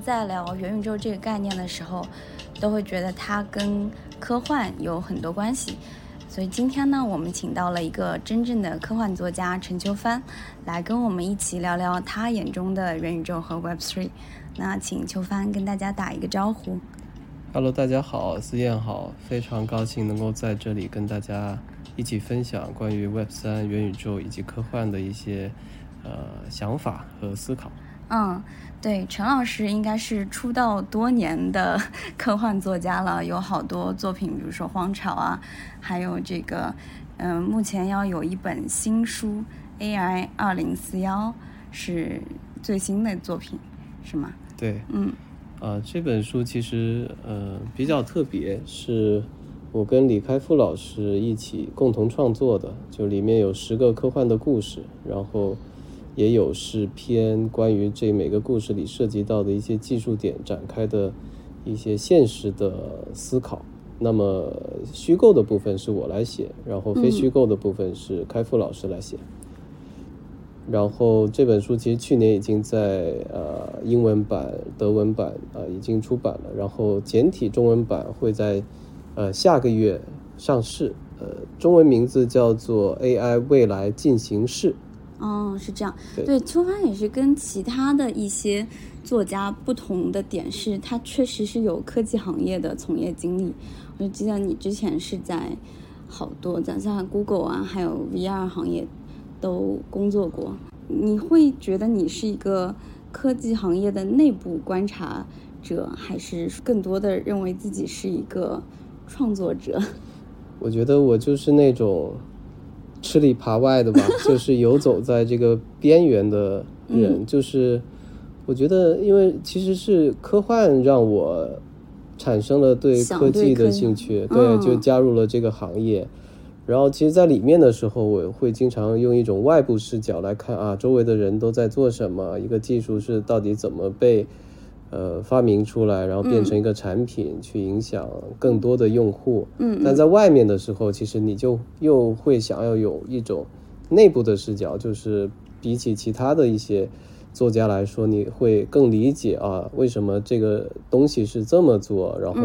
在聊元宇宙这个概念的时候，都会觉得它跟科幻有很多关系。所以今天呢，我们请到了一个真正的科幻作家陈秋帆，来跟我们一起聊聊他眼中的元宇宙和 Web3。那请秋帆跟大家打一个招呼。Hello，大家好，思燕好，非常高兴能够在这里跟大家一起分享关于 Web3、元宇宙以及科幻的一些呃想法和思考。嗯，对，陈老师应该是出道多年的科幻作家了，有好多作品，比如说《荒潮》啊，还有这个，嗯，目前要有一本新书《AI 二零四幺》，是最新的作品，是吗？对，嗯，啊，这本书其实呃比较特别，是我跟李开复老师一起共同创作的，就里面有十个科幻的故事，然后。也有是偏关于这每个故事里涉及到的一些技术点展开的一些现实的思考。那么虚构的部分是我来写，然后非虚构的部分是开复老师来写。然后这本书其实去年已经在呃英文版、德文版啊已经出版了，然后简体中文版会在呃下个月上市。呃，中文名字叫做《AI 未来进行式》。哦，是这样。对，秋帆也是跟其他的一些作家不同的点是，他确实是有科技行业的从业经历。我就记得你之前是在好多，咱像 Google 啊，还有 VR 行业都工作过。你会觉得你是一个科技行业的内部观察者，还是更多的认为自己是一个创作者？我觉得我就是那种。吃里扒外的吧，就是游走在这个边缘的人，就是我觉得，因为其实是科幻让我产生了对科技的兴趣，对，就加入了这个行业。然后，其实，在里面的时候，我会经常用一种外部视角来看啊，周围的人都在做什么，一个技术是到底怎么被。呃，发明出来，然后变成一个产品，去影响更多的用户。嗯，但在外面的时候，其实你就又会想要有一种内部的视角，就是比起其他的一些作家来说，你会更理解啊，为什么这个东西是这么做，然后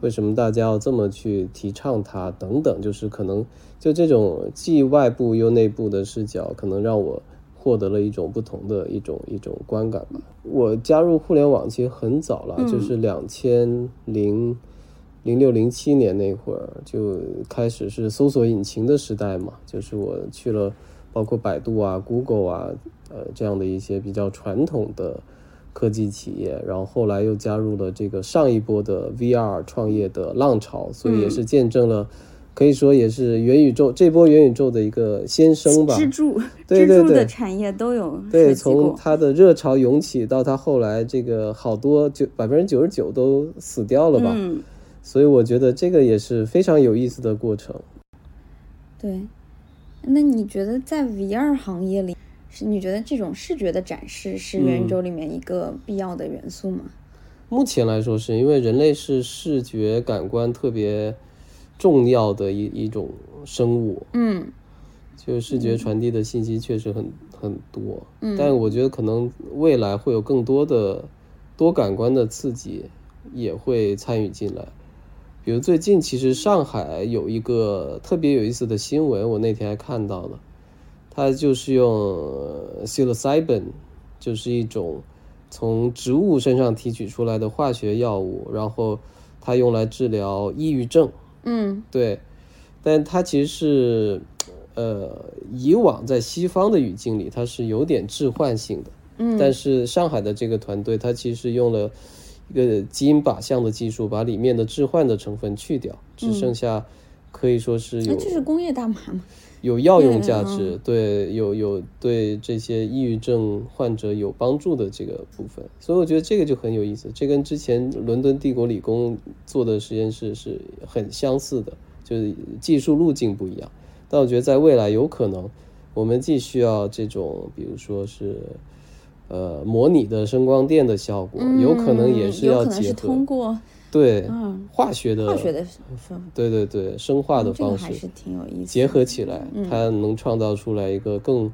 为什么大家要这么去提倡它等等，就是可能就这种既外部又内部的视角，可能让我。获得了一种不同的一种一种观感吧。我加入互联网其实很早了，就是两千零零六零七年那会儿就开始是搜索引擎的时代嘛。就是我去了包括百度啊、Google 啊，呃这样的一些比较传统的科技企业，然后后来又加入了这个上一波的 VR 创业的浪潮，所以也是见证了。可以说也是元宇宙这波元宇宙的一个先声吧。支柱，支柱的产业都有。对，从它的热潮涌起到它后来这个好多九百分之九十九都死掉了吧。嗯。所以我觉得这个也是非常有意思的过程。对，那你觉得在 VR 行业里，是你觉得这种视觉的展示是元宇宙里面一个必要的元素吗？目前来说，是因为人类是视觉感官特别。重要的一一种生物，嗯，就视觉传递的信息确实很很多，嗯，但我觉得可能未来会有更多的多感官的刺激也会参与进来，比如最近其实上海有一个特别有意思的新闻，我那天还看到了，它就是用 psilocybin，就是一种从植物身上提取出来的化学药物，然后它用来治疗抑郁症。嗯，对，但它其实是，呃，以往在西方的语境里，它是有点置换性的。嗯，但是上海的这个团队，它其实用了一个基因靶向的技术，把里面的置换的成分去掉，只剩下可以说是有，这是工业大麻吗？有药用价值，对，有有对这些抑郁症患者有帮助的这个部分，所以我觉得这个就很有意思，这跟之前伦敦帝国理工做的实验室是很相似的，就是技术路径不一样。但我觉得在未来有可能，我们既需要这种，比如说是呃模拟的声光电的效果，有可能也是要结合通过。对，化学的，化学的，对对对，生化的方式还是挺有意思，结合起来，它能创造出来一个更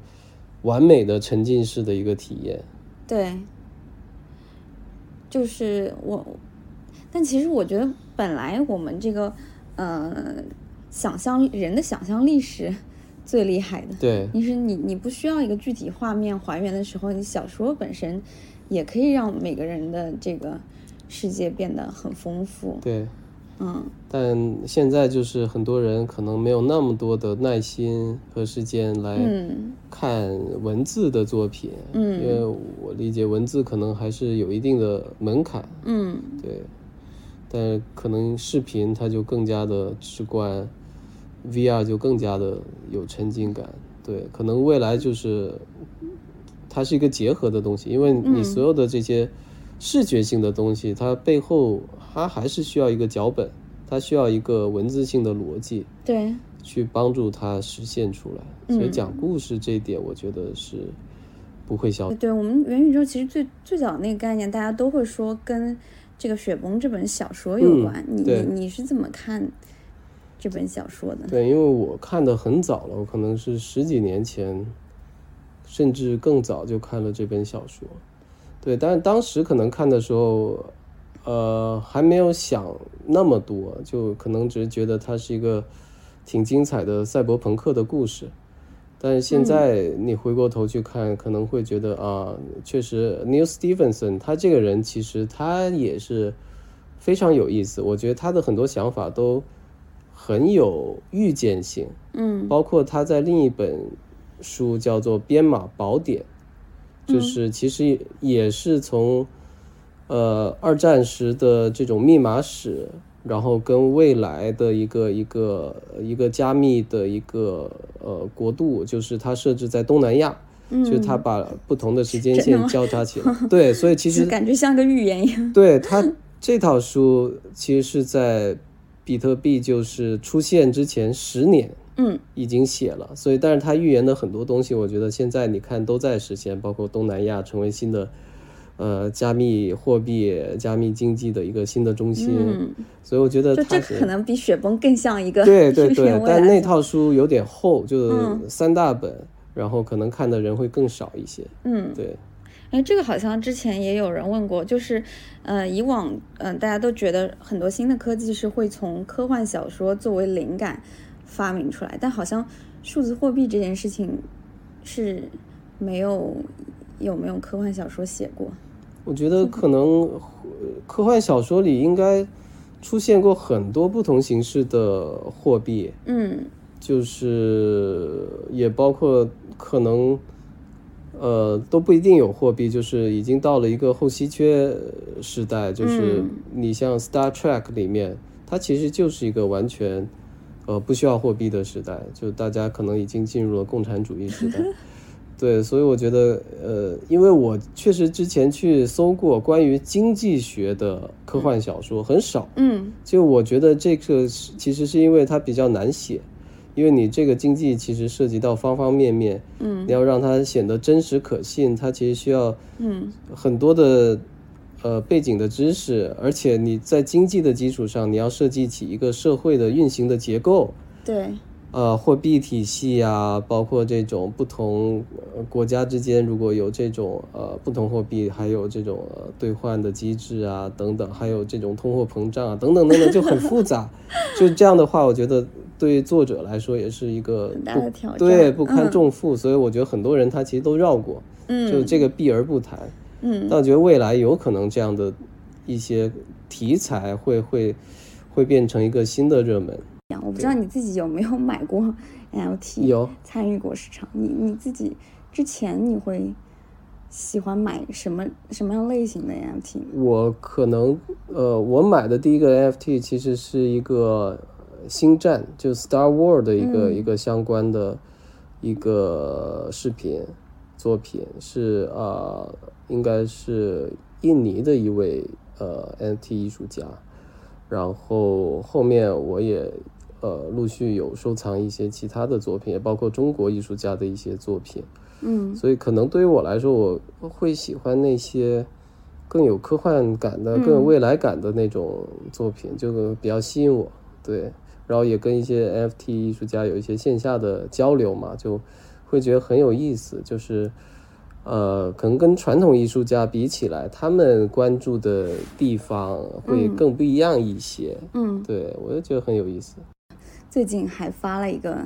完美的沉浸式的一个体验。对，就是我，但其实我觉得本来我们这个呃想象人的想象力是最厉害的。对，你是你你不需要一个具体画面还原的时候，你小说本身也可以让每个人的这个世界变得很丰富。对，嗯，但现在就是很多人可能没有那么多的耐心和时间来嗯。看文字的作品，嗯。因为我理解文字可能还是有一定的门槛，嗯。对，但可能视频它就更加的直观，VR 就更加的有沉浸感，对，可能未来就是它是一个结合的东西，因为你所有的这些视觉性的东西，它背后它还是需要一个脚本，它需要一个文字性的逻辑对，去帮助它实现出来，所以讲故事这一点，我觉得是不会消。对我们元宇宙其实最最早那个概念，大家都会说跟这个《雪崩》这本小说有关。你你是怎么看这本小说的？对，因为我看的很早了，我可能是十几年前，甚至更早就看了这本小说。对，但是当时可能看的时候，呃，还没有想那么多，就可能只是觉得它是一个挺精彩的赛博朋克的故事。但是现在你回过头去看，可能会觉得啊，确实，Neil Stephenson 他这个人其实他也是非常有意思。我觉得他的很多想法都很有预见性，嗯包括他在另一本书叫做《编码宝典》，就是其实也是从呃二战时的这种密码史，然后跟未来的一个一个一个加密的一个呃国度，就是它设置在东南亚，就是它把不同的时间线交叉起来。对，所以其实感觉像个预言一样。对他这套书其实是在比特币就是出现之前十年嗯。已经写了，所以但是他预言的很多东西，我觉得现在你看都在实现，包括东南亚成为新的呃加密货币、加密经济的一个新的中心，嗯，所以我觉得就这可能比雪崩更像一个对对 对但那套书有点厚，就嗯。三大本，然后可能看的人会更少一些，嗯。对。哎，这个好像之前也有人问过，就是，呃，以往，嗯、大家都觉得很多新的科技是会从科幻小说作为灵感发明出来，但好像数字货币这件事情是没有有没有科幻小说写过？我觉得可能呃科幻小说里应该出现过很多不同形式的货币，嗯就是也包括可能呃都不一定有货币，就是已经到了一个后稀缺时代，就是嗯你像 Star Trek 里面，它其实就是一个完全呃不需要货币的时代，就大家可能已经进入了共产主义时代。对，所以我觉得，呃，因为我确实之前去搜过关于经济学的科幻小说，很少。嗯就我觉得这个是其实是因为它比较难写，因为你这个经济其实涉及到方方面面，嗯你要让它显得真实可信，它其实需要嗯很多的呃背景的知识，而且你在经济的基础上，你要设计起一个社会的运行的结构，对，呃，货币体系啊，包括这种不同、呃、国家之间如果有这种呃不同货币，还有这种呃兑换的机制啊等等，还有这种通货膨胀啊等等等等，就很复杂。就这样的话，我觉得对作者来说也是一个很大的挑战对不堪嗯重负，所以我觉得很多人他其实都绕过，嗯就这个避而不谈。嗯但我觉得未来有可能这样的一些题材会会会变成一个新的热门。我不知道你自己有没有买过 NFT，有参与过市场。你你自己之前你会喜欢买什么什么样类型的 NFT？我可能呃，我买的第一个 NFT 其实是一个呃星战，就 Star War 的一个、嗯一个相关的一个视频作品，是呃，应该是印尼的一位呃 NFT 艺术家，然后后面我也呃陆续有收藏一些其他的作品，也包括中国艺术家的一些作品。嗯所以可能对于我来说，我会喜欢那些更有科幻感的、嗯更有未来感的那种作品，就比较吸引我。对，然后也跟一些 NFT 艺术家有一些线下的交流嘛，就会觉得很有意思。就是，呃，可能跟传统艺术家比起来，他们关注的地方会更不一样一些。嗯，对我就觉得很有意思。最近还发了一个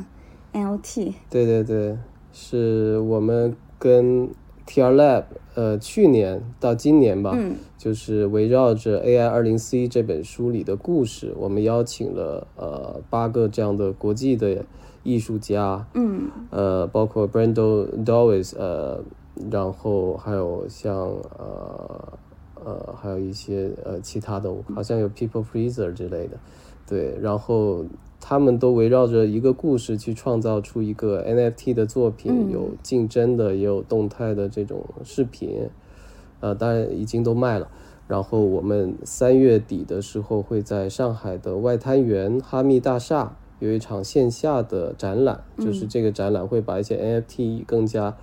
NLT。对对对，是我们跟 TR Lab，呃，去年到今年吧，嗯就是围绕着 AI 二零 C 这本书里的故事，我们邀请了呃八个这样的国际的艺术家，嗯呃，包括 Brando Dawes，呃，然后还有像呃呃还有一些呃其他的，好像有 People Freezer 之类的，对，然后他们都围绕着一个故事去创造出一个 NFT 的作品，嗯有竞争的，也有动态的这种视频，呃，当然已经都卖了。然后我们三月底的时候会在上海的外滩源哈密大厦有一场线下的展览，就是这个展览会把一些 NFT 更加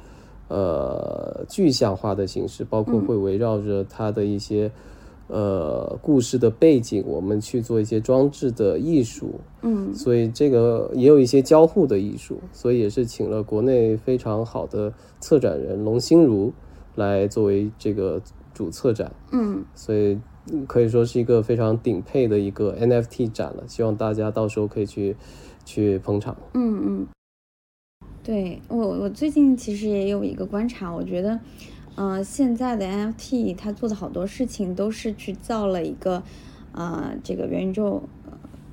呃具象化的形式，包括会围绕着它的一些呃故事的背景，我们去做一些装置的艺术，嗯。所以这个也有一些交互的艺术，所以也是请了国内非常好的策展人龙心如来作为这个主策展，嗯。所以嗯可以说是一个非常顶配的一个 NFT 展了。希望大家到时候可以去去捧场。嗯嗯，对我我最近其实也有一个观察，我觉得，呃，现在的 NFT 它做的好多事情都是去造了一个，呃，这个元宇宙、呃、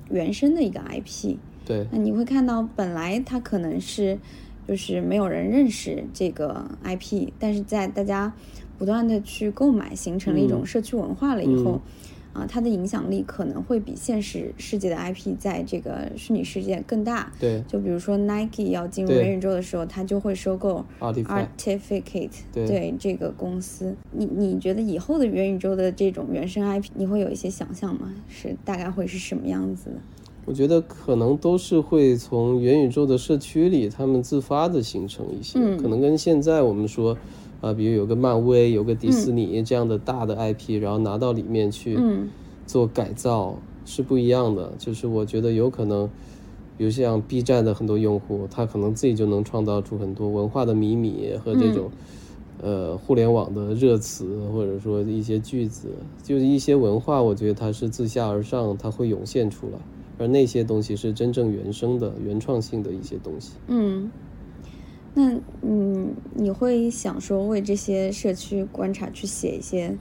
原生的一个 IP。对那你会看到，本来它可能是就是没有人认识这个 IP，但是在大家不断的去购买，形成了一种嗯。社区文化了以后嗯，啊、它的影响力可能会比现实世界的 IP 在这个虚拟世界更大。对就比如说 Nike 要进入元宇宙的时候，它就会收购 Artificate 对这个公司。你你觉得以后的元宇宙的这种原生 IP，你会有一些想象吗？是大概会是什么样子的？我觉得可能都是会从元宇宙的社区里，他们自发的形成一些，嗯可能跟现在我们说，啊、比如有个漫威、有个迪士尼这样的大的 IP，、然后拿到里面去嗯做改造是不一样的。就是我觉得有可能，比如像 B 站的很多用户，他可能自己就能创造出很多文化的秘密和这种。呃，互联网的热词，或者说一些句子，就是一些文化，我觉得它是自下而上，它会涌现出来，而那些东西是真正原生的、原创性的一些东西。嗯，那嗯，你会想说为这些社区观察去写一些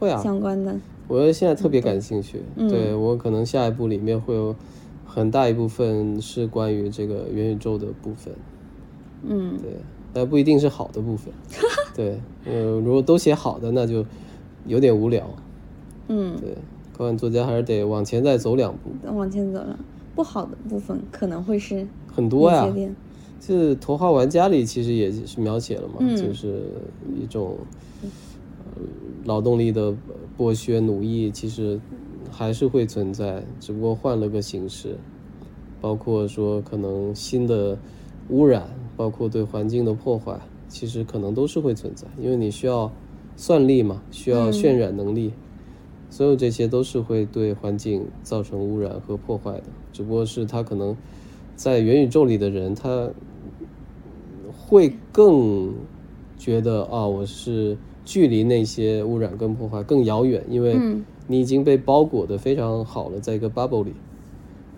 会啊，相关的？我现在特别感兴趣，嗯对我可能下一步里面会有很大一部分是关于这个元宇宙的部分，嗯对，但不一定是好的部分，对，呃，如果都写好的，那就有点无聊，嗯，对，科幻作家还是得往前再走两步，往前走了。不好的部分可能会是很多呀哪些，点就是《头号玩家》里其实也是描写了嘛，嗯就是一种、呃、劳动力的剥削、奴役，其实还是会存在，只不过换了个形式。包括说可能新的污染，包括对环境的破坏，其实可能都是会存在，因为你需要算力嘛，需要嗯渲染能力，所有这些都是会对环境造成污染和破坏的，只不过是它可能在元宇宙里的人，他会更觉得啊，我是距离那些污染跟破坏更遥远，因为嗯你已经被包裹的非常好了，在一个 bubble 里。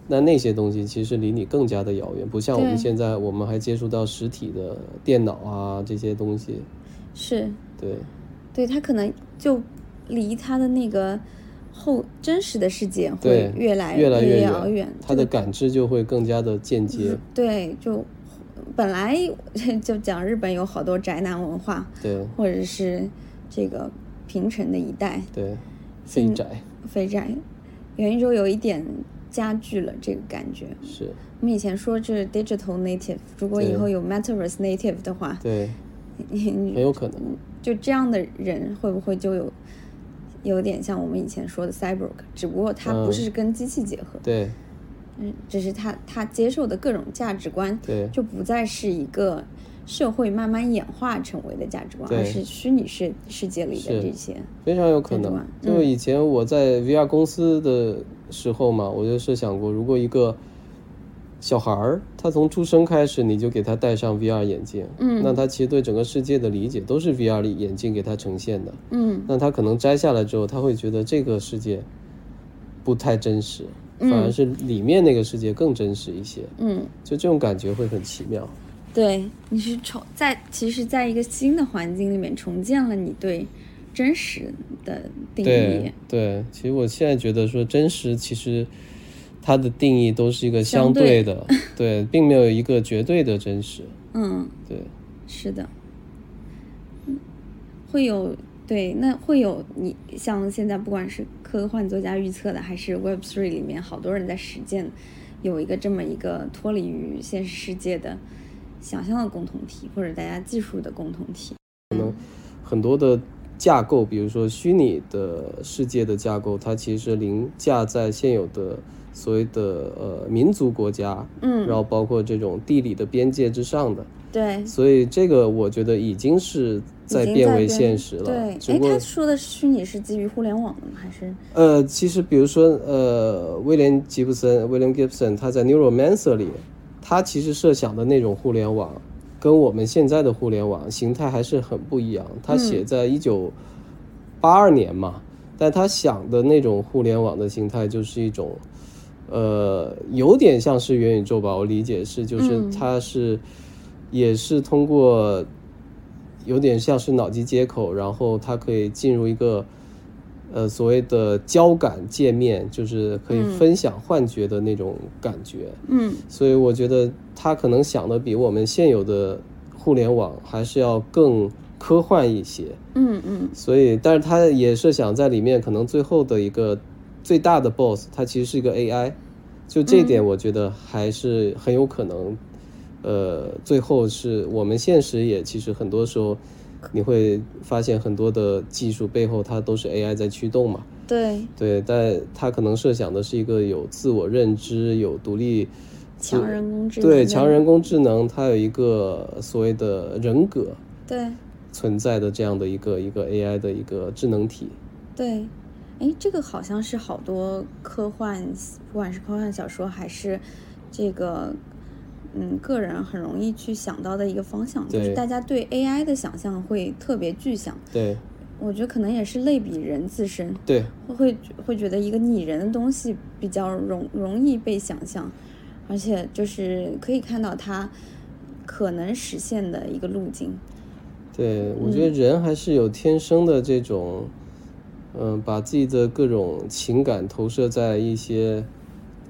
那那些东西其实离你更加的遥远，不像我们现在，我们还接触到实体的电脑啊这些东西。是对，对他可能就离他的那个后真实的世界会越来越来越遥远。他的感知就会更加的间接。对，就本来就讲日本有好多宅男文化，对。或者是这个平成的一代对，现废宅。肥宅，元宇宙有一点加剧了这个感觉。是，我们以前说这是 digital native，如果以后有 metaverse native 的话，对，很有可能。就这样的人会不会就有有点像我们以前说的 cyborg，只不过它不嗯。是跟机器结合，对嗯，只是他他接受的各种价值观对就不再是一个社会慢慢演化成为的价值观，而是虚拟世世界里的这些。非常有可能。就以前我在 VR 公司的时候嘛，我就设想过，如果一个小孩儿，他从出生开始你就给他戴上 VR 眼镜，嗯那他其实对整个世界的理解都是 VR 眼镜给他呈现的。嗯那他可能摘下来之后，他会觉得这个世界不太真实，嗯反而是里面那个世界更真实一些。嗯，就这种感觉会很奇妙。对，你是重在其实在一个新的环境里面重建了你对真实的定义对。对，其实我现在觉得说真实，其实它的定义都是一个相对的，对，并没有一个绝对的真实。嗯，对，是的，嗯会有对，那会有你像现在不管是科幻作家预测的，还是 Web Three 里面好多人在实践，有一个这么一个脱离于现实世界的想象的共同体，或者大家技术的共同体。可能很多的架构，比如说虚拟的世界的架构，它其实凌驾在现有的所谓的呃民族国家，嗯然后包括这种地理的边界之上的。对，所以这个我觉得已经是在变为现实了。对，哎，他说的虚拟是基于互联网的吗？还是呃，其实比如说呃，威廉吉布森 （William Gibson） 他在《Neuromancer》里，他其实设想的那种互联网，跟我们现在的互联网形态还是很不一样。他写在一九八二年嘛，但他想的那种互联网的形态就是一种，呃，有点像是元宇宙吧，我理解是，就是嗯它是、也是通过有点像是脑机接口，然后它可以进入一个呃所谓的交感界面，就是可以分享幻觉的那种感觉。嗯所以我觉得他可能想的比我们现有的互联网还是要更科幻一些。嗯嗯所以，但是他也是想在里面，可能最后的一个最大的 BOSS，它其实是一个 AI。就这一点，我觉得还是很有可能。呃，最后是我们现实也其实很多时候，你会发现很多的技术背后它都是 AI 在驱动嘛。对，对，但它可能设想的是一个有自我认知、有独立强人工智能对强人工智能，它有一个所谓的人格对存在的这样的一个一个 AI 的一个智能体。对，哎，这个好像是好多科幻，不管是科幻小说还是这个，嗯，个人很容易去想到的一个方向，就是大家对 AI 的想象会特别具象。对我觉得可能也是类比人自身，对会会会觉得一个拟人的东西比较容容易被想象，而且就是可以看到它可能实现的一个路径。对，我觉得人还是有天生的这种，嗯、把自己的各种情感投射在一些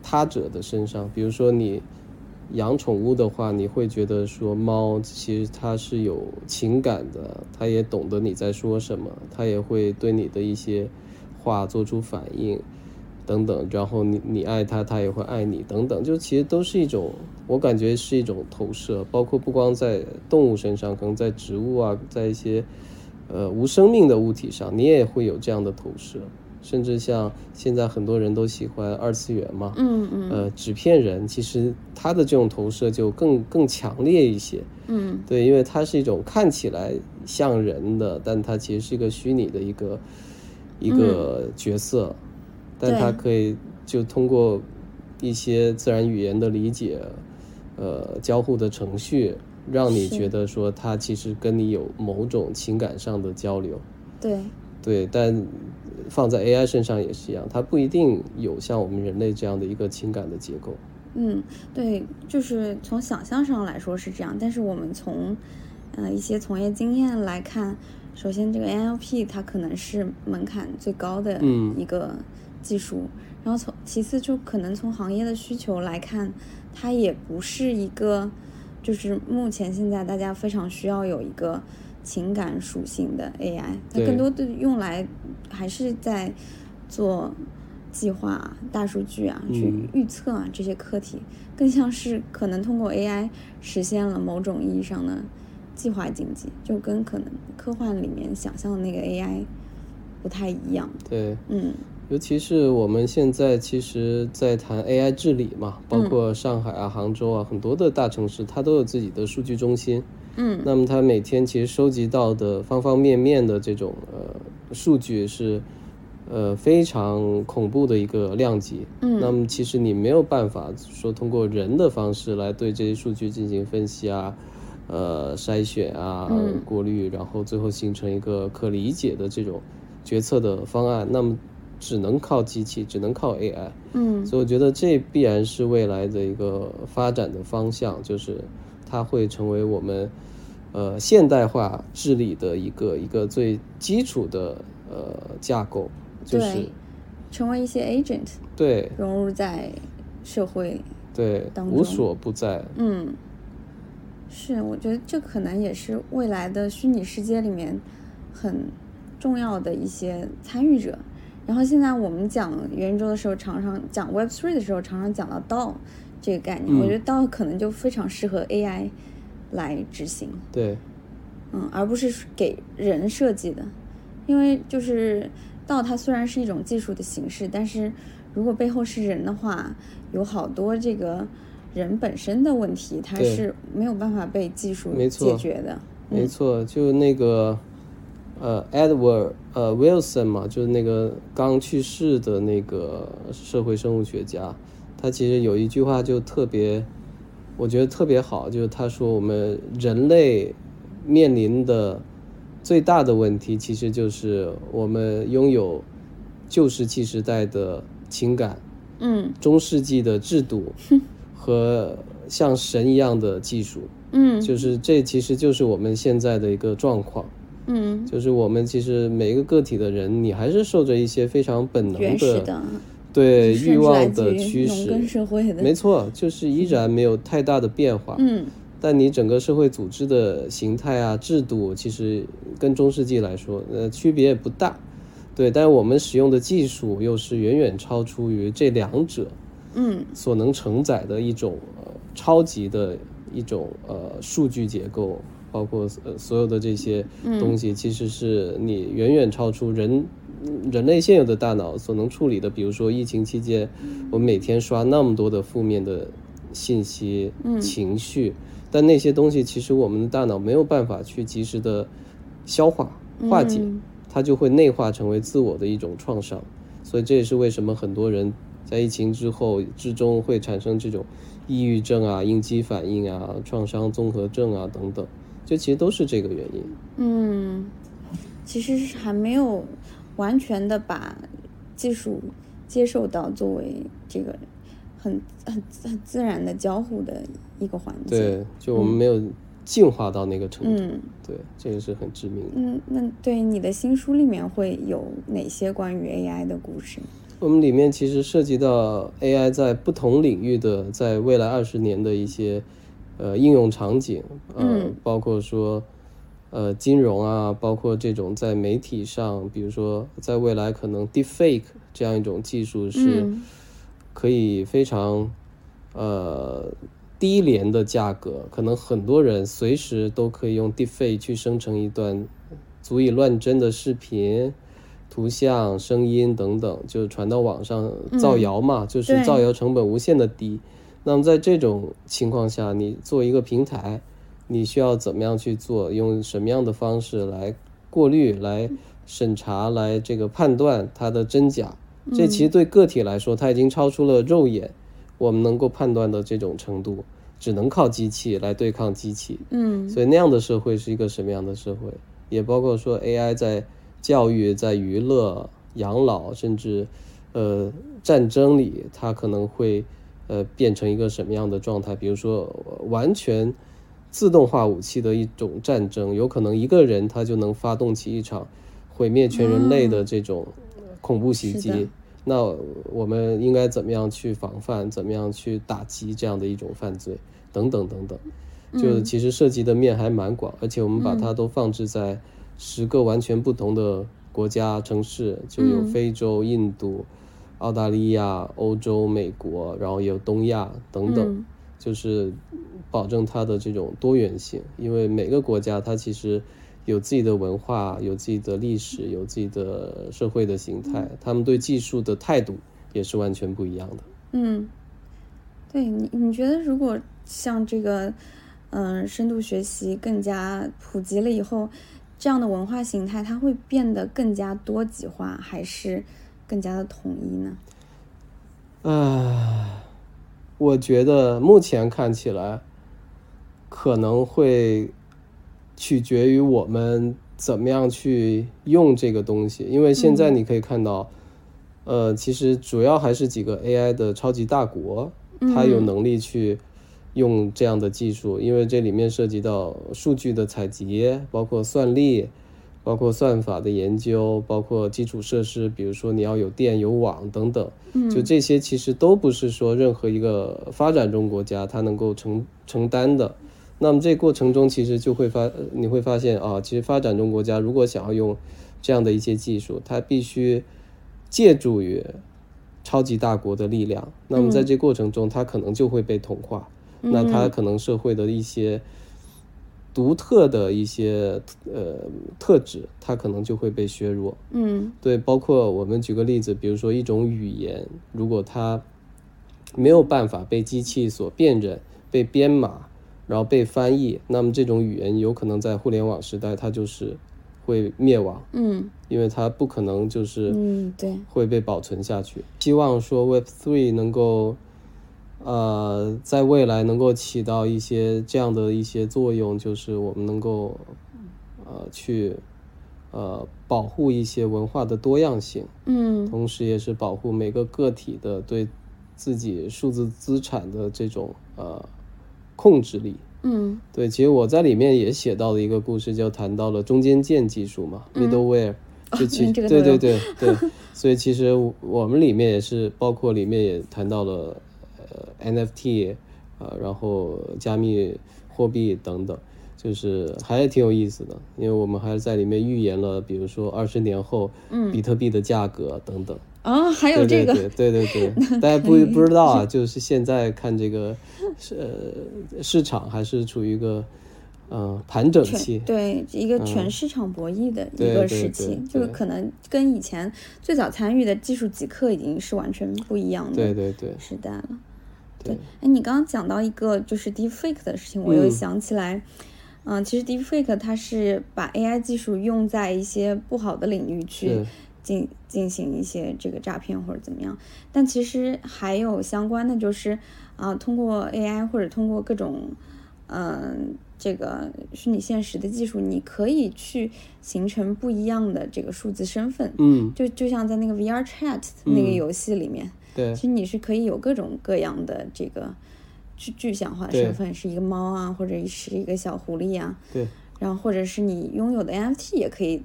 他者的身上。比如说你养宠物的话，你会觉得说猫其实它是有情感的，它也懂得你在说什么，它也会对你的一些话做出反应。等等，然后你你爱它，它也会爱你，等等，就其实都是一种，我感觉是一种投射，包括不光在动物身上，可能在植物啊，在一些呃无生命的物体上，你也会有这样的投射，甚至像现在很多人都喜欢二次元嘛，嗯嗯。呃，纸片人其实他的这种投射就更更强烈一些，嗯。对，因为它是一种看起来像人的，但它其实是一个虚拟的一个一个角色，但它可以就通过一些自然语言的理解，呃，交互的程序，让你觉得说它其实跟你有某种情感上的交流。对，对，但放在 AI 身上也是一样，它不一定有像我们人类这样的一个情感的结构。嗯，对，就是从想象上来说是这样，但是我们从呃一些从业经验来看，首先这个 NLP 它可能是门槛最高的嗯一个技术，然后从其次就可能从行业的需求来看，它也不是一个就是目前现在大家非常需要有一个情感属性的 AI，它更多的用来还是在做计划啊、大数据啊、去嗯预测啊这些课题，更像是可能通过 AI 实现了某种意义上的计划经济，就跟可能科幻里面想象的那个 AI 不太一样。对，嗯尤其是我们现在其实，在谈 AI 治理嘛，包括上海啊、杭州啊，很多的大城市，它都有自己的数据中心。嗯那么它每天其实收集到的方方面面的这种呃数据是，呃非常恐怖的一个量级。嗯，那么其实你没有办法说通过人的方式来对这些数据进行分析啊，呃筛选啊，过滤，然后最后形成一个可理解的这种决策的方案。那么只能靠机器，只能靠 AI。嗯，所以我觉得这必然是未来的一个发展的方向，就是它会成为我们。呃，现代化治理的一个一个最基础的呃架构，就是成为一些 agent，对，融入在社会对无所不在。嗯，是，我觉得这可能也是未来的虚拟世界里面很重要的一些参与者。然后现在我们讲元宇宙的时候，常常讲 Web Three 的时候，常常讲到 DAO 这个概念，我觉得 DAO 可能就非常适合 AI。来执行，对，嗯，而不是给人设计的，因为就是道它虽然是一种技术的形式，但是如果背后是人的话，有好多这个人本身的问题，它是没有办法被技术解决的。没错，就那个呃，Edward 呃 Wilson 嘛，就是那个刚去世的那个社会生物学家，他其实有一句话就特别。我觉得特别好，就是他说我们人类面临的最大的问题，其实就是我们拥有旧石器时代的情感，嗯，中世纪的制度 和像神一样的技术，嗯，就是这其实就是我们现在的一个状况，嗯，就是我们其实每一个个体的人，你还是受着一些非常本能的。对欲望的驱使，没错，就是依然没有太大的变化。嗯，但你整个社会组织的形态啊、制度，其实跟中世纪来说，呃，区别也不大。对，但是我们使用的技术又是远远超出于这两者，嗯，所能承载的一种呃超级的一种呃数据结构，包括呃所有的这些东西，其实是你远远超出人。人类现有的大脑所能处理的，比如说疫情期间，我们每天刷那么多的负面的信息、情绪，但那些东西其实我们的大脑没有办法去及时的消化化解，它就会内化成为自我的一种创伤。所以这也是为什么很多人在疫情之后之中会产生这种抑郁症啊、应激反应啊、创伤综合症啊等等，就其实都是这个原因。嗯，其实是还没有。完全的把技术接受到作为这个很很很自然的交互的一个环节。对，就我们没有进化到那个程度。嗯，对，这个是很致命的。嗯，那对你的新书里面会有哪些关于 AI 的故事？我们里面其实涉及到 AI 在不同领域的在未来二十年的一些呃应用场景，嗯，包括说。呃，金融啊，包括这种在媒体上，比如说，在未来可能 deepfake 这样一种技术是可以非常呃低廉的价格，可能很多人随时都可以用 deepfake 去生成一段足以乱真的视频、图像、声音等等，就传到网上造谣嘛，就是造谣成本无限的低。那么在这种情况下，你做一个平台。你需要怎么样去做？用什么样的方式来过滤、来审查、来这个判断它的真假？这其实对个体来说，它已经超出了肉眼我们能够判断的这种程度，只能靠机器来对抗机器。嗯，所以那样的社会是一个什么样的社会？也包括说 AI 在教育、在娱乐、养老，甚至呃战争里，它可能会呃变成一个什么样的状态？比如说完全。自动化武器的一种战争，有可能一个人他就能发动起一场毁灭全人类的这种恐怖袭击。那我们应该怎么样去防范？怎么样去打击这样的一种犯罪？等等等等，就其实涉及的面还蛮广，而且我们把它都放置在十个完全不同的国家城市，就有非洲、印度、澳大利亚、欧洲、美国，然后有东亚等等，就是。保证它的这种多元性，因为每个国家它其实有自己的文化、有自己的历史、有自己的社会的形态，他们对技术的态度也是完全不一样的。嗯，对你，你觉得如果像这个，嗯，深度学习更加普及了以后，这样的文化形态它会变得更加多极化，还是更加的统一呢？啊，我觉得目前看起来可能会取决于我们怎么样去用这个东西，因为现在你可以看到，呃，其实主要还是几个 AI 的超级大国，它有能力去用这样的技术，因为这里面涉及到数据的采集，包括算力。包括算法的研究，包括基础设施，比如说你要有电有网等等，就这些其实都不是说任何一个发展中国家它能够承承担的。那么这过程中其实就会发你会发现啊，其实发展中国家如果想要用这样的一些技术，它必须借助于超级大国的力量。那么在这过程中，它可能就会被同化，那它可能社会的一些。独特的一些呃特质，它可能就会被削弱。嗯，对，包括我们举个例子，比如说一种语言，如果它没有办法被机器所辨认、被编码，然后被翻译，那么这种语言有可能在互联网时代它就是会灭亡。嗯，因为它不可能就是嗯对会被保存下去。希望说 Web Three 能够。呃，在未来能够起到一些这样的一些作用，就是我们能够呃去呃保护一些文化的多样性，嗯，同时也是保护每个个体的对自己数字资产的这种呃控制力，嗯，对，其实我在里面也写到了一个故事，就谈到了中间件技术嘛，middleware，就其对对对对，所以其实我们里面也是包括里面也谈到了。呃，NFT，呃，然后加密货币等等，就是还是挺有意思的，因为我们还是在里面预言了，比如说二十年后，嗯，比特币的价格等等。啊，还有这个，对对对，大家不不知道啊，就是现在看这个，呃，市场还是处于一个，嗯，盘整期，对，一个全市场博弈的一个时期，就是可能跟以前最早参与的技术极客已经是完全不一样的，对对对，时代了。对，哎，你刚刚讲到一个就是 deepfake 的事情，我又想起来，嗯，其实 deepfake 它是把 AI 技术用在一些不好的领域去进进行一些这个诈骗或者怎么样，但其实还有相关的就是啊，通过 AI 或者通过各种嗯这个虚拟现实的技术，你可以去形成不一样的这个数字身份，嗯，就就像在那个 VR Chat 那个游戏里面。对，其实你是可以有各种各样的这个具具象化身份，是一个猫啊，或者是一个小狐狸啊。对。然后或者是你拥有的 NFT 也可以，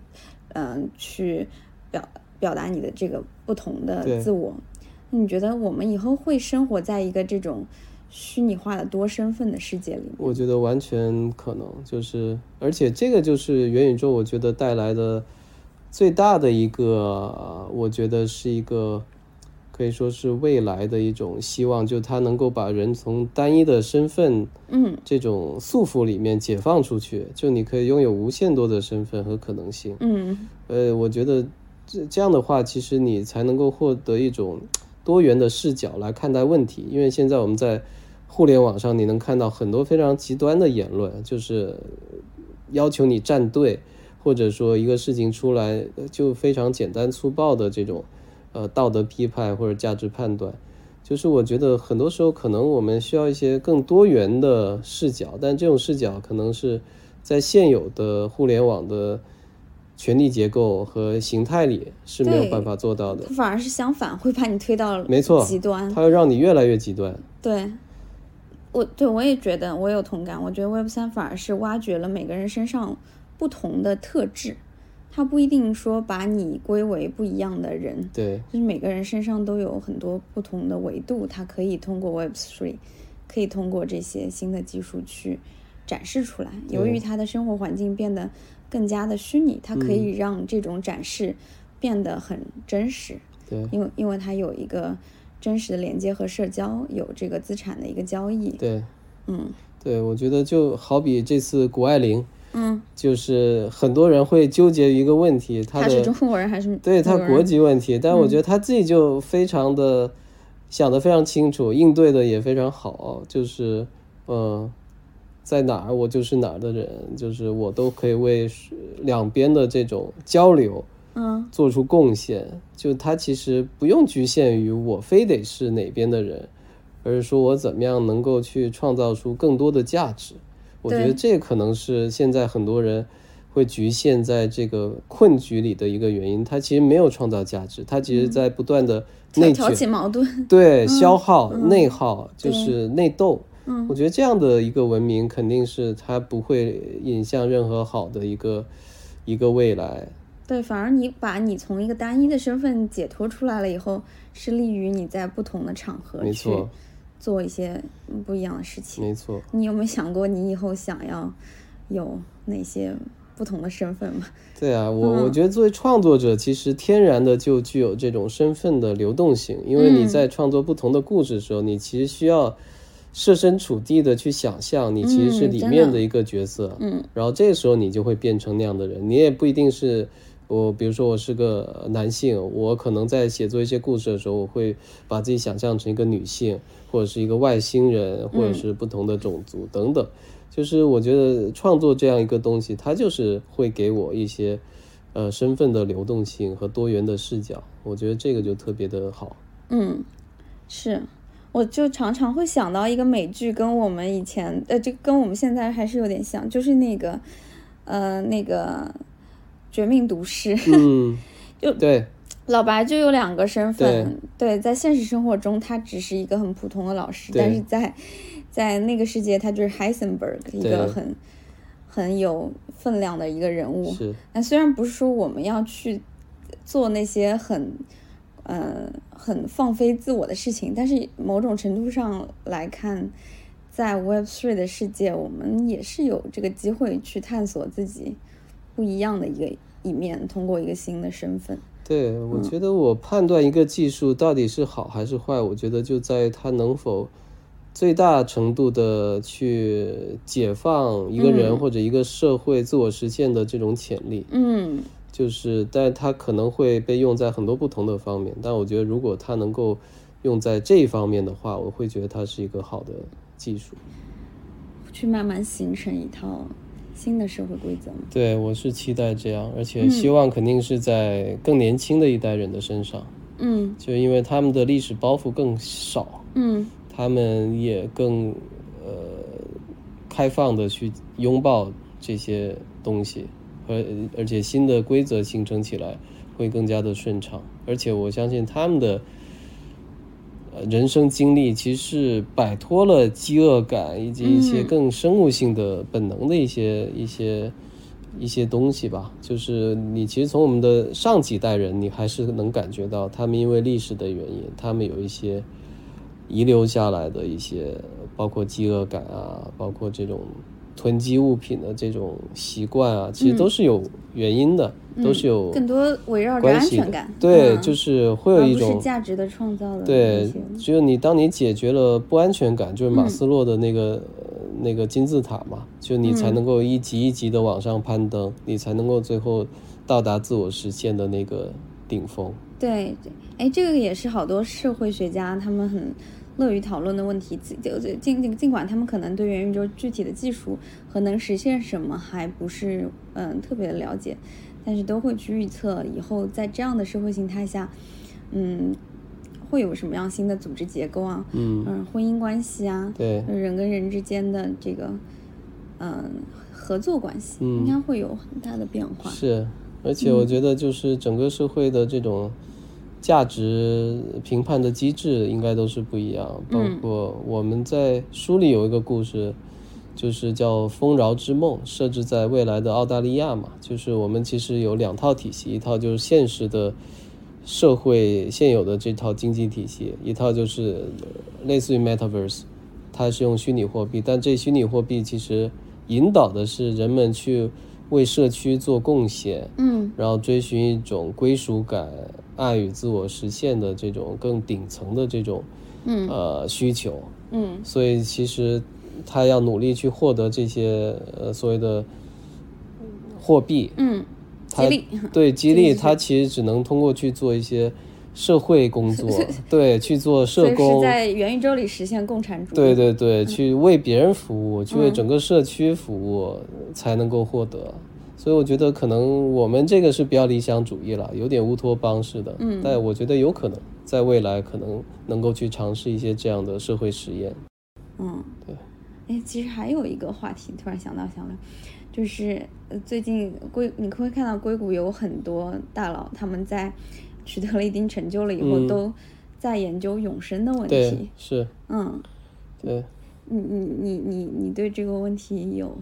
嗯，去表表达你的这个不同的自我。那你觉得我们以后会生活在一个这种虚拟化的多身份的世界里吗？我觉得完全可能，就是而且这个就是元宇宙，我觉得带来的最大的一个，我觉得是一个。可以说是未来的一种希望，就它能够把人从单一的身份，嗯，这种束缚里面解放出去，就你可以拥有无限多的身份和可能性，嗯，呃，我觉得这这样的话，其实你才能够获得一种多元的视角来看待问题，因为现在我们在互联网上，你能看到很多非常极端的言论，就是要求你站队，或者说一个事情出来就非常简单粗暴的这种。呃，道德批判或者价值判断，就是我觉得很多时候可能我们需要一些更多元的视角，但这种视角可能是在现有的互联网的权力结构和形态里是没有办法做到的。反而是相反，会把你推到没错极端，它会让你越来越极端。对，我对我也觉得我有同感。我觉得 Web 三反而是挖掘了每个人身上不同的特质。它不一定说把你归为不一样的人，对，就是每个人身上都有很多不同的维度，它可以通过 Web Three，可以通过这些新的技术去展示出来。由于他的生活环境变得更加的虚拟，它可以让这种展示变得很真实。对，因为因为它有一个真实的连接和社交，有这个资产的一个交易。对，嗯，对，我觉得就好比这次谷爱凌。嗯，就是很多人会纠结于一个问题，他是中国人还是对他国籍问题？但我觉得他自己就非常的想的非常清楚，应对的也非常好。就是嗯，在哪儿我就是哪儿的人，就是我都可以为两边的这种交流嗯做出贡献。就他其实不用局限于我非得是哪边的人，而是说我怎么样能够去创造出更多的价值。我觉得这可能是现在很多人会局限在这个困局里的一个原因。他其实没有创造价值，他其实在不断的内起矛盾。对消耗、内耗，就是内斗。嗯我觉得这样的一个文明肯定是它不会引向任何好的一个一个未来。对，反而你把你从一个单一的身份解脱出来了以后，是利于你在不同的场合去没错，做一些嗯不一样的事情。没错。你有没有想过，你以后想要有哪些不同的身份吗？对啊，我嗯我觉得作为创作者，其实天然的就具有这种身份的流动性，因为你嗯在创作不同的故事的时候，你其实需要设身处地的去想象，你其实是里面的一个角色，嗯然后这个时候你就会变成那样的人，你也不一定是。我比如说我是个男性，我可能在写作一些故事的时候，我会把自己想象成一个女性，或者是一个外星人，或者是不同的种族等等。就是我觉得创作这样一个东西，它就是会给我一些呃身份的流动性和多元的视角，我觉得这个就特别的好。嗯，是。我就常常会想到一个美剧，跟我们以前呃，这跟我们现在还是有点像，就是那个呃那个《绝命毒师》嗯，就对。老白就有两个身份，对，在现实生活中他只是一个很普通的老师，但是在在那个世界他就是 Heisenberg 一个很很有分量的一个人物。是，那虽然不是说我们要去做那些很呃很放飞自我的事情，但是某种程度上来看，在 Web Three 的世界，我们也是有这个机会去探索自己不一样的一个一面，通过一个新的身份。对我觉得我判断一个技术到底是好还是坏，我觉得就在于它能否最大程度的去解放一个人嗯或者一个社会自我实现的这种潜力。嗯就是，但它可能会被用在很多不同的方面。但我觉得，如果它能够用在这一方面的话，我会觉得它是一个好的技术。去慢慢形成一套新的社会规则吗。对我是期待这样，而且希望肯定是在更年轻的一代人的身上，嗯。就因为他们的历史包袱更少，嗯。他们也更呃开放的去拥抱这些东西，而而且新的规则形成起来会更加的顺畅，而且我相信他们的呃人生经历其实是摆脱了饥饿感以及一些嗯更生物性的本能的一些一些。一些东西吧，就是你其实从我们的上几代人，你还是能感觉到他们因为历史的原因，他们有一些遗留下来的一些，包括饥饿感啊，包括这种囤积物品的这种习惯啊，其实都是有原因的，都是有更多围绕着安全感。对，嗯。就是会有一种价值的创造的对只有你当你解决了不安全感，就是马嗯。斯洛的那个、呃那个金字塔嘛，就你才嗯能够一级一级的往上攀登，你才能够最后到达自我实现的那个顶峰。对，对。哎，这个也是好多社会学家他们很乐于讨论的问题。尽尽尽尽管他们可能对元宇宙具体的技术和能实现什么还不是嗯特别的了解，但是都会去预测以后在这样的社会形态下，嗯，会有什么样新的组织结构啊，嗯，婚姻关系啊，对，人跟人之间的这个嗯合作关系，嗯应该会有很大的变化。是，而且我觉得就是整个社会的这种价值评判的机制应该都是不一样。包括我们在书里有一个故事，就是叫《丰饶之梦》，设置在未来的澳大利亚嘛。就是我们其实有两套体系，一套就是现实的社会现有的这套经济体系，一套就是呃类似于 Metaverse，它是用虚拟货币，但这虚拟货币其实引导的是人们去为社区做贡献，嗯然后追寻一种归属感、爱与自我实现的这种更顶层的这种嗯呃需求。嗯所以其实他要努力去获得这些呃所谓的货币，嗯，激他励。对激励，他其实只能通过去做一些社会工作，对，去做社工在元宇宙里实现共产主义。对对对，去为别人服务，去为嗯整个社区服务，才能够获得。所以我觉得可能我们这个是比较理想主义了，有点乌托邦式的。嗯但我觉得有可能在未来可能能够去尝试一些这样的社会实验。嗯，对。哎，其实还有一个话题，突然想到想到，就是呃，最近硅你会看到硅谷有很多大佬，他们在取得了一定成就了以后，嗯都在研究永生的问题。，是，嗯，对，你你你你你对这个问题有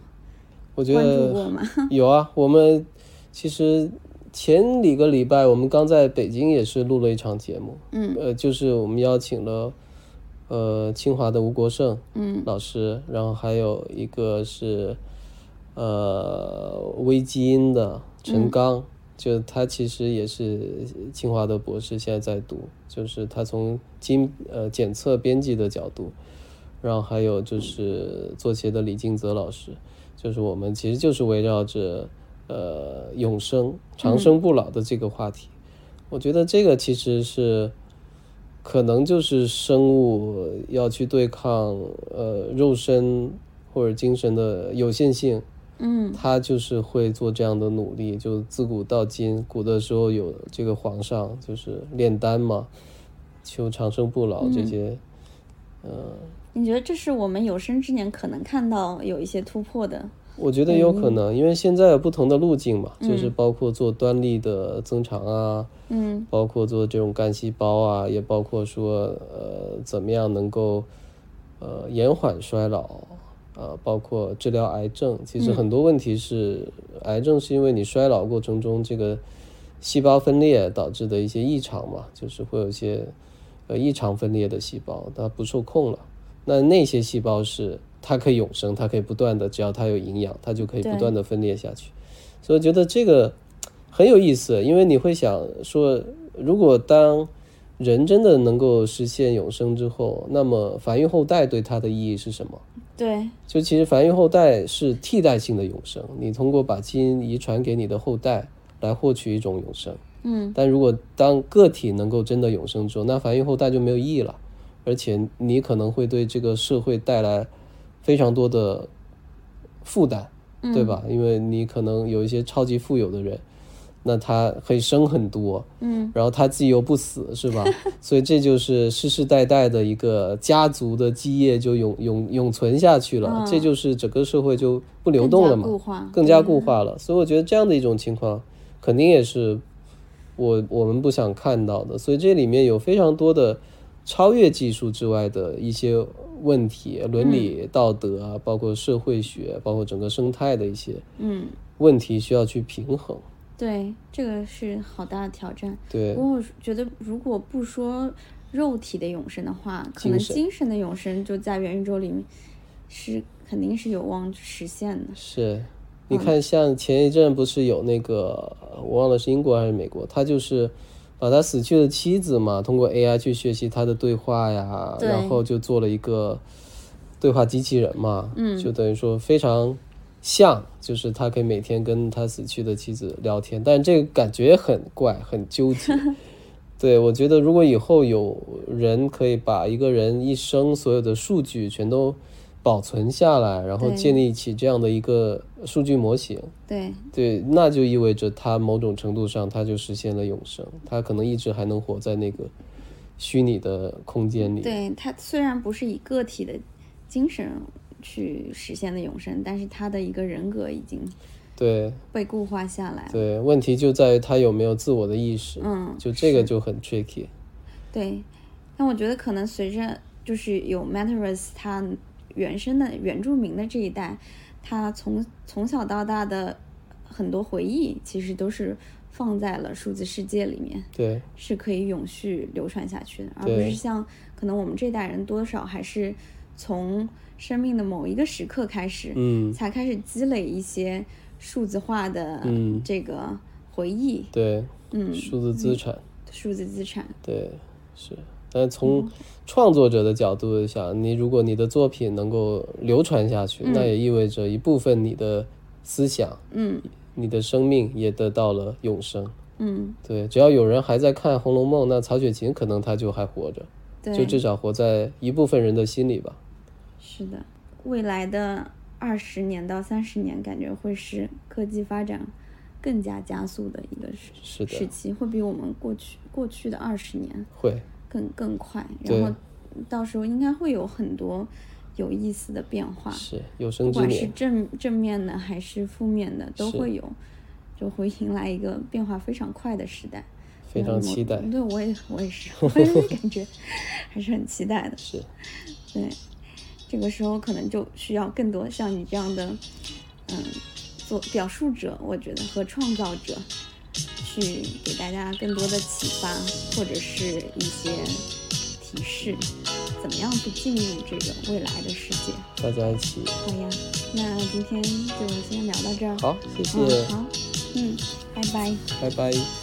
我觉关注过得吗？有啊。我们其实前几个礼拜，我们刚在北京也是录了一场节目，嗯呃，就是我们邀请了呃清华的吴国胜嗯老师，然后还有一个是呃微基因的陈刚，就他其实也是清华的博士，现在在读，就是他从基呃检测编辑的角度，然后还有就是做协的李静泽老师，就是我们其实就是围绕着呃永生、长生不老的这个话题，我觉得这个其实是。可能就是生物要去对抗呃肉身或者精神的有限性，嗯他就是会做这样的努力。就自古到今，古的时候有这个皇上就是炼丹嘛，求长生不老这些，呃，你觉得这是我们有生之年可能看到有一些突破的？我觉得有可能，因为现在有不同的路径嘛，就是包括做端粒的增长啊，嗯包括做这种干细胞啊，也包括说呃怎么样能够呃延缓衰老，呃，包括治疗癌症。其实很多问题是、癌症是因为你衰老过程中这个细胞分裂导致的一些异常嘛，就是会有一些呃异常分裂的细胞它不受控了，那那些细胞是它可以永生，它可以不断的，只要它有营养，它就可以不断的分裂下去。所以我觉得这个很有意思，因为你会想说，如果当人真的能够实现永生之后，那么繁育后代对它的意义是什么？对，就其实繁育后代是替代性的永生，你通过把基因遗传给你的后代来获取一种永生。嗯但如果当个体能够真的永生之后，那繁育后代就没有意义了，而且你可能会对这个社会带来非常多的负担，对吧？因为你可能有一些超级富有的人，那他可以生很多，嗯然后他自己又不死，是吧？所以这就是世世代代的一个家族的基业就永永永存下去了，嗯这就是整个社会就不流动了嘛，更加固化更加固化了。所以我觉得这样的一种情况，肯定也是我我们不想看到的。所以这里面有非常多的超越技术之外的一些问题，伦理道德啊，包括社会学，包括整个生态的一些嗯，问题需要去平衡。对，这个是好大的挑战。对不，过我觉得，如果不说肉体的永生的话，可能精神的永生就在元宇宙里面是肯定是有望实现的。是，你看，像前一阵不是有那个，我忘了是英国还是美国，他就是把他死去的妻子嘛，通过 AI 去学习他的对话呀，然后就做了一个对话机器人嘛，嗯就等于说非常像，就是他可以每天跟他死去的妻子聊天，但这个感觉很怪，很纠结。对，我觉得如果以后有人可以把一个人一生所有的数据全都保存下来，然后建立起这样的一个数据模型，对，对，那就意味着他某种程度上他就实现了永生，他可能一直还能活在那个虚拟的空间里。对，他虽然不是以个体的精神去实现的永生，但是他的一个人格已经对被固化下来了。对，问题就在于他有没有自我的意识，嗯，就这个就很 tricky。对，但我觉得可能随着就是有 Metaverse 他原生的原住民的这一代，他从从小到大的很多回忆，其实都是放在了数字世界里面，对是可以永续流传下去的，而不是像可能我们这代人多少还是从生命的某一个时刻开始，嗯，才开始积累一些数字化的嗯。这个回忆，对，嗯，数字资产，数字资产，对，是。但嗯从创作者的角度想，你如果你的作品能够流传下去，那也意味着一部分你的思想、嗯。你的生命也得到了永生。嗯，对，只要有人还在看《红楼梦》，那曹雪芹可能他就还活着，对，就至少活在一部分人的心里吧。是的，未来的二十年到三十年，感觉会是科技发展更加加速的一个时时期，会比我们过去过去的二十年会更更快。然后到时候应该会有很多有意思的变化，是有生之年，不管是正正面的还是负面的，都会有，就会迎来一个变化非常快的时代。非常期待，对我也我也是，我也 感觉还是很期待的。是，对，这个时候可能就需要更多像你这样的，嗯，做表述者，我觉得和创造者，去给大家更多的启发，或者是一些提示，怎么样去进入这个未来的世界。大家一起。好呀，那今天就先聊到这儿。好，谢谢。好，嗯，拜拜。拜拜。